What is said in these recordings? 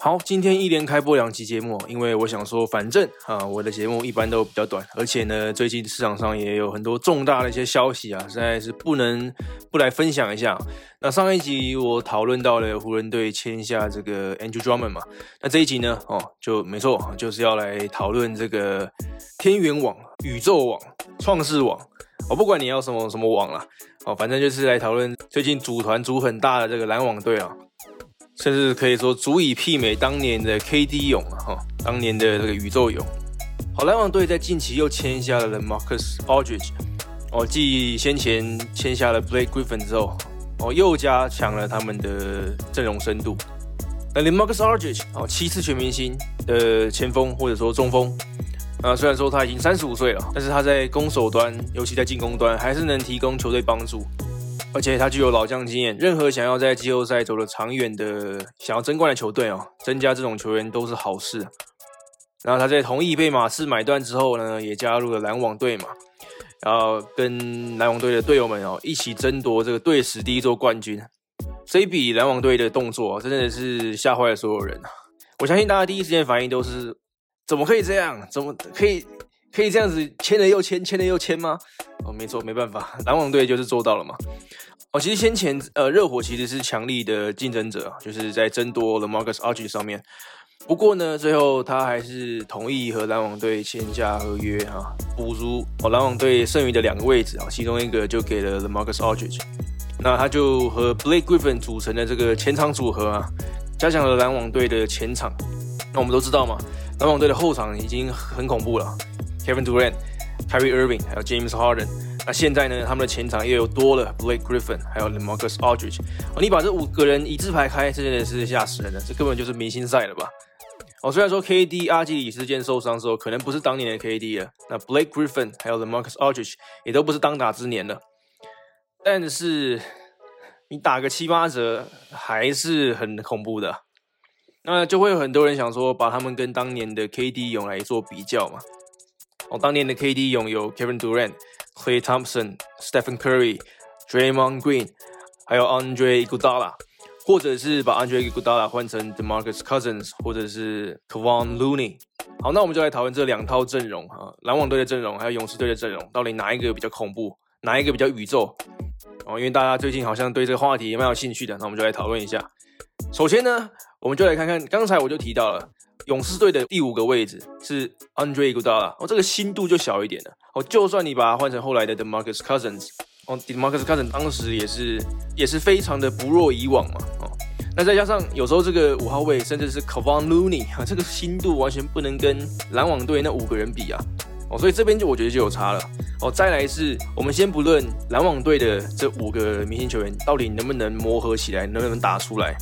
好，今天一连开播两期节目，因为我想说，反正啊，我的节目一般都比较短，而且呢，最近市场上也有很多重大的一些消息啊，实在是不能不来分享一下。那上一集我讨论到了湖人队签下这个 Andrew Drummond 嘛，那这一集呢，哦，就没错，就是要来讨论这个天元网、宇宙网、创世网，我不管你要什么什么网啦，哦，反正就是来讨论最近组团组很大的这个篮网队啊。甚至可以说足以媲美当年的 KD 勇了，哈，当年的这个宇宙勇。好，篮网队在近期又签下了 Marcus Aldridge，哦，继先前签下了 Blake Griffin 之后，哦，又加强了他们的阵容深度。那 Marcus Aldridge，哦，七次全明星的前锋或者说中锋，啊，虽然说他已经三十五岁了，但是他在攻守端，尤其在进攻端，还是能提供球队帮助。而且他具有老将经验，任何想要在季后赛走得长远的、想要争冠的球队哦，增加这种球员都是好事。然后他在同意被马刺买断之后呢，也加入了篮网队嘛，然后跟篮网队的队友们哦一起争夺这个队史第一座冠军。这一笔篮网队的动作真的是吓坏了所有人啊！我相信大家第一时间反应都是：怎么可以这样？怎么可以可以这样子签了又签，签了又签吗？哦，没错，没办法，篮网队就是做到了嘛。哦，其实先前呃，热火其实是强力的竞争者，就是在争夺 The Marcus Aldridge 上面。不过呢，最后他还是同意和篮网队签下合约哈，补足哦篮网队剩余的两个位置啊，其中一个就给了 The Marcus Aldridge。那他就和 Blake Griffin 组成的这个前场组合啊，加强了篮网队的前场。那我们都知道嘛，篮网队的后场已经很恐怖了，Kevin Durant、Kyrie Irving 还有 James Harden。那现在呢，他们的前场又有多了 Blake Griffin，还有 Marcus Aldridge。哦，你把这五个人一字排开，真的是吓死人了，这根本就是明星赛了吧？哦，虽然说 KD 阿基里斯腱受伤之后，可能不是当年的 KD 了，那 Blake Griffin 还有 Marcus Aldridge 也都不是当打之年了，但是你打个七八折还是很恐怖的。那就会有很多人想说，把他们跟当年的 KD 用来做比较嘛？哦，当年的 KD 勇有 Kevin Durant。Clay Thompson、Stephen Curry、Draymond Green，还有 Andre Iguodala，或者是把 Andre Iguodala 换成 DeMarcus Cousins，或者是 k a v o n Looney。好，那我们就来讨论这两套阵容哈，篮网队的阵容还有勇士队的阵容，到底哪一个比较恐怖，哪一个比较宇宙？哦，因为大家最近好像对这个话题也蛮有兴趣的，那我们就来讨论一下。首先呢，我们就来看看，刚才我就提到了。勇士队的第五个位置是 Andre Iguodala，哦，这个新度就小一点了。哦，就算你把它换成后来的 DeMarcus Cousins，哦，DeMarcus Cousins 当时也是也是非常的不若以往嘛。哦，那再加上有时候这个五号位甚至是 Kevon Looney，啊，这个新度完全不能跟篮网队那五个人比啊。哦，所以这边就我觉得就有差了。哦，再来是我们先不论篮网队的这五个明星球员到底能不能磨合起来，能不能打出来。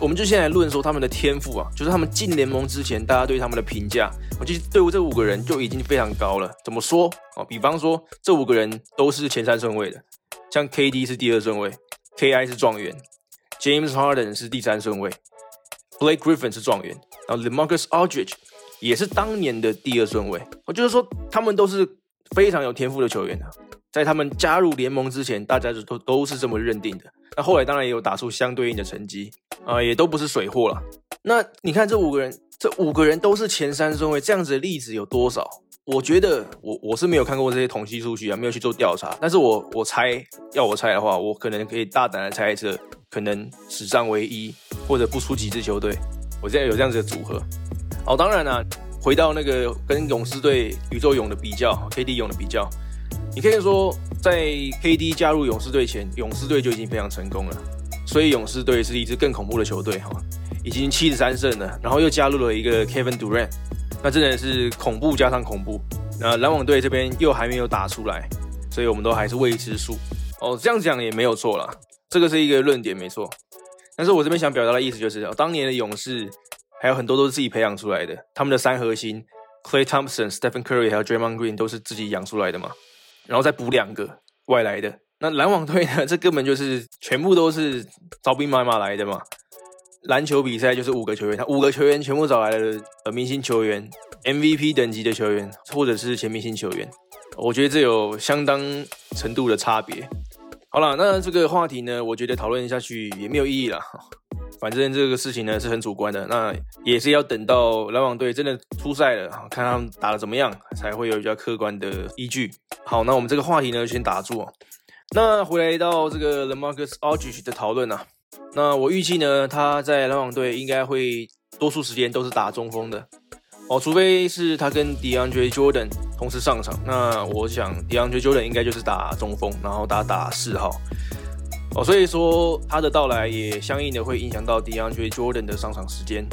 我们就先来论说他们的天赋啊，就是他们进联盟之前，大家对他们的评价，我其实对于这五个人就已经非常高了。怎么说啊？比方说，这五个人都是前三顺位的，像 KD 是第二顺位，KI 是状元，James Harden 是第三顺位，Blake Griffin 是状元，然后 LeMarcus Aldridge 也是当年的第二顺位。我就是说，他们都是非常有天赋的球员啊，在他们加入联盟之前，大家就都都是这么认定的。那后来当然也有打出相对应的成绩。啊，也都不是水货了。那你看这五个人，这五个人都是前三顺位，这样子的例子有多少？我觉得我我是没有看过这些统计数据啊，没有去做调查。但是我我猜，要我猜的话，我可能可以大胆的猜测，可能史上唯一或者不出几支球队，我现在有这样子的组合。哦，当然了，回到那个跟勇士队宇宙勇的比较，KD 勇的比较，你可以说在 KD 加入勇士队前，勇士队就已经非常成功了。所以勇士队是一支更恐怖的球队哈，已经七十三胜了，然后又加入了一个 Kevin Durant，那真的是恐怖加上恐怖。那篮网队这边又还没有打出来，所以我们都还是未知数哦。这样讲也没有错啦，这个是一个论点没错。但是我这边想表达的意思就是，当年的勇士还有很多都是自己培养出来的，他们的三核心 Clay Thompson、Stephen Curry 还有 Draymond Green 都是自己养出来的嘛，然后再补两个外来的。那篮网队呢？这根本就是全部都是招兵买马来的嘛。篮球比赛就是五个球员，他五个球员全部找来了呃明星球员、MVP 等级的球员，或者是全明星球员。我觉得这有相当程度的差别。好了，那这个话题呢，我觉得讨论下去也没有意义了。反正这个事情呢是很主观的，那也是要等到篮网队真的出赛了，看他们打的怎么样，才会有比较客观的依据。好，那我们这个话题呢先打住。那回来到这个 LeMarcus Aldridge 的讨论啊，那我预计呢他在篮网队应该会多数时间都是打中锋的哦，除非是他跟 DeAndre Jordan 同时上场，那我想 DeAndre Jordan 应该就是打中锋，然后打打四号。哦，所以说他的到来也相应的会影响到 DeAndre Jordan 的上场时间。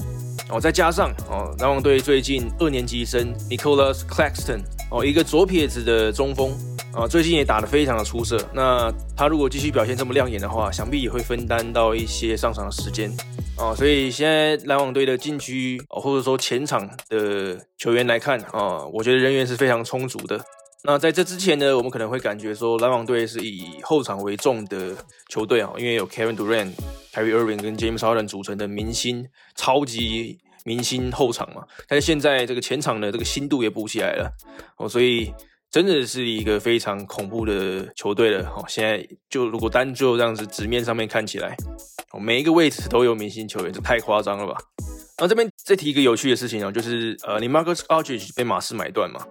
哦，再加上哦，篮网队最近二年级生 Nicholas Claxton 哦，一个左撇子的中锋啊，最近也打得非常的出色。那他如果继续表现这么亮眼的话，想必也会分担到一些上场的时间。哦，所以现在篮网队的禁区哦，或者说前场的球员来看啊，我觉得人员是非常充足的。那在这之前呢，我们可能会感觉说篮网队是以后场为重的球队啊，因为有 Kevin Durant、Kyrie Irving 跟 James Harden 组成的明星超级明星后场嘛。但是现在这个前场的这个新度也补起来了哦，所以真的是一个非常恐怖的球队了哦。现在就如果单就这样子纸面上面看起来，哦，每一个位置都有明星球员，这太夸张了吧？那这边再提一个有趣的事情啊，就是呃，你 Marcus Aldridge 被马刺买断嘛？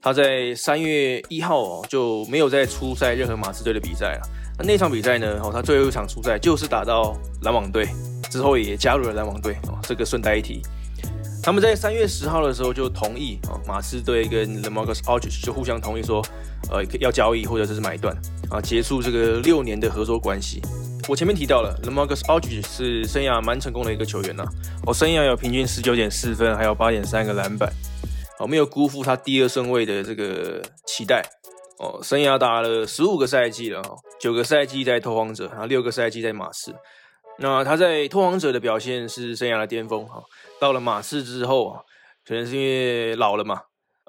他在三月一号哦就没有再出赛任何马刺队的比赛了。那那场比赛呢？哦，他最后一场出赛就是打到篮网队之后，也加入了篮网队哦。这个顺带一提，他们在三月十号的时候就同意啊，马刺队跟 The Marcus Aldridge 就互相同意说，呃，要交易或者是买断啊，结束这个六年的合作关系。我前面提到了 The Marcus Aldridge 是生涯蛮成功的一个球员呐，哦，生涯有平均十九点四分，还有八点三个篮板。哦，没有辜负他第二顺位的这个期待哦。生涯打了十五个赛季了哦，九个赛季在拓荒者，然后六个赛季在马刺。那他在拓荒者的表现是生涯的巅峰哈。到了马刺之后啊，可能是因为老了嘛，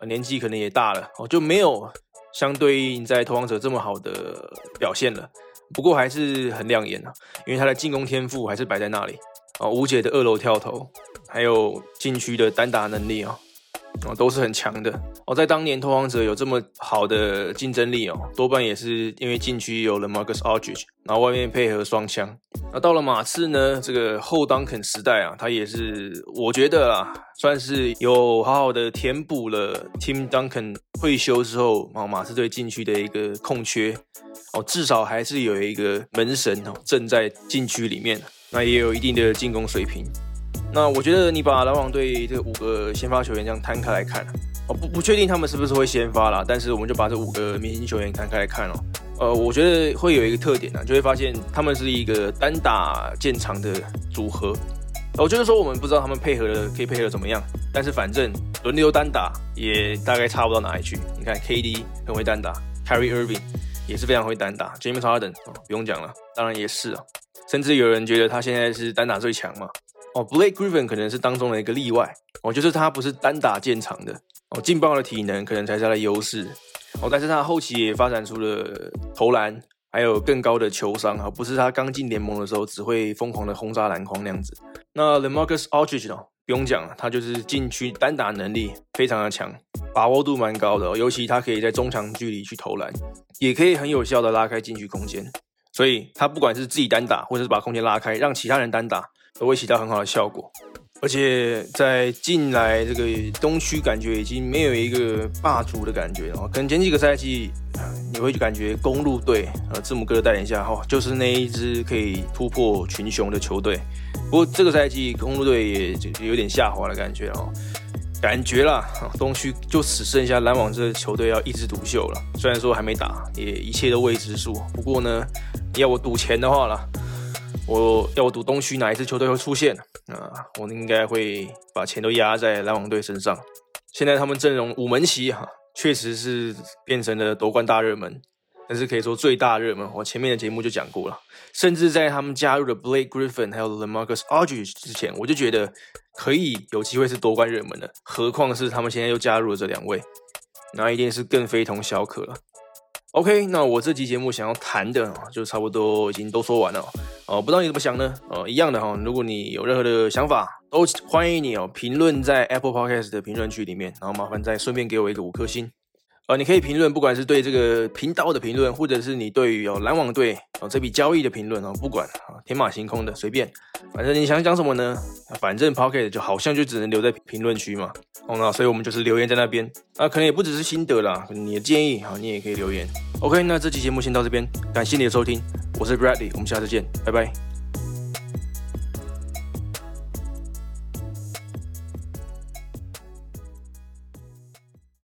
年纪可能也大了哦，就没有相对应在拓荒者这么好的表现了。不过还是很亮眼啊，因为他的进攻天赋还是摆在那里啊，无解的二楼跳投，还有禁区的单打能力啊。哦，都是很强的哦。在当年，拓荒者有这么好的竞争力哦，多半也是因为禁区有了 Marcus Aldridge，然后外面配合双枪。那到了马刺呢，这个后 Duncan 时代啊，他也是我觉得啊，算是有好好的填补了 Tim Duncan 退休之后啊，马刺队禁区的一个空缺哦，至少还是有一个门神哦，正在禁区里面，那也有一定的进攻水平。那我觉得你把篮网队这五个先发球员这样摊开来看，哦不不确定他们是不是会先发啦，但是我们就把这五个明星球员摊开来看哦，呃，我觉得会有一个特点呢，就会发现他们是一个单打见长的组合。我就是说我们不知道他们配合的可以配合怎么样，但是反正轮流单打也大概差不到哪里去。你看 KD 很会单打，Kyrie Irving 也是非常会单打，James Harden 哦不用讲了，当然也是啊，甚至有人觉得他现在是单打最强嘛。哦，Blake Griffin 可能是当中的一个例外哦，就是他不是单打见长的哦，劲爆的体能可能才是他的优势哦，但是他后期也发展出了投篮，还有更高的球商啊，不是他刚进联盟的时候只会疯狂的轰炸篮筐那样子。那 The Marcus Aldridge 哦，不用讲了，他就是禁区单打能力非常的强，把握度蛮高的，尤其他可以在中长距离去投篮，也可以很有效的拉开禁区空间，所以他不管是自己单打，或者是把空间拉开，让其他人单打。都会起到很好的效果，而且在进来这个东区，感觉已经没有一个霸主的感觉了。可能前几个赛季，你会感觉公路队，呃，字母哥的带领下，哈，就是那一支可以突破群雄的球队。不过这个赛季，公路队也就有点下滑的感觉哦，感觉啦，东区就只剩下篮网这个球队要一枝独秀了。虽然说还没打，也一切都未知数。不过呢，要我赌钱的话啦。我要我赌东区哪一支球队会出现啊？我应该会把钱都压在篮网队身上。现在他们阵容五门旗哈，确实是变成了夺冠大热门，但是可以说最大热门。我前面的节目就讲过了，甚至在他们加入了 Blake Griffin 还有 LeMarcus Aldridge 之前，我就觉得可以有机会是夺冠热门的。何况是他们现在又加入了这两位，那一定是更非同小可了。OK，那我这期节目想要谈的就差不多已经都说完了。哦，不知道你怎么想呢？哦，一样的哈。如果你有任何的想法，都欢迎你哦，评论在 Apple Podcast 的评论区里面，然后麻烦再顺便给我一个五颗星。呃，你可以评论，不管是对这个频道的评论，或者是你对于哦篮网队哦这笔交易的评论哦，不管啊天马行空的随便，反正你想讲什么呢？反正 Pocket 就好像就只能留在评论区嘛，哦那所以我们就是留言在那边啊，可能也不只是心得啦，你的建议好，你也可以留言。OK，那这期节目先到这边，感谢你的收听，我是 Bradley，我们下次见，拜拜。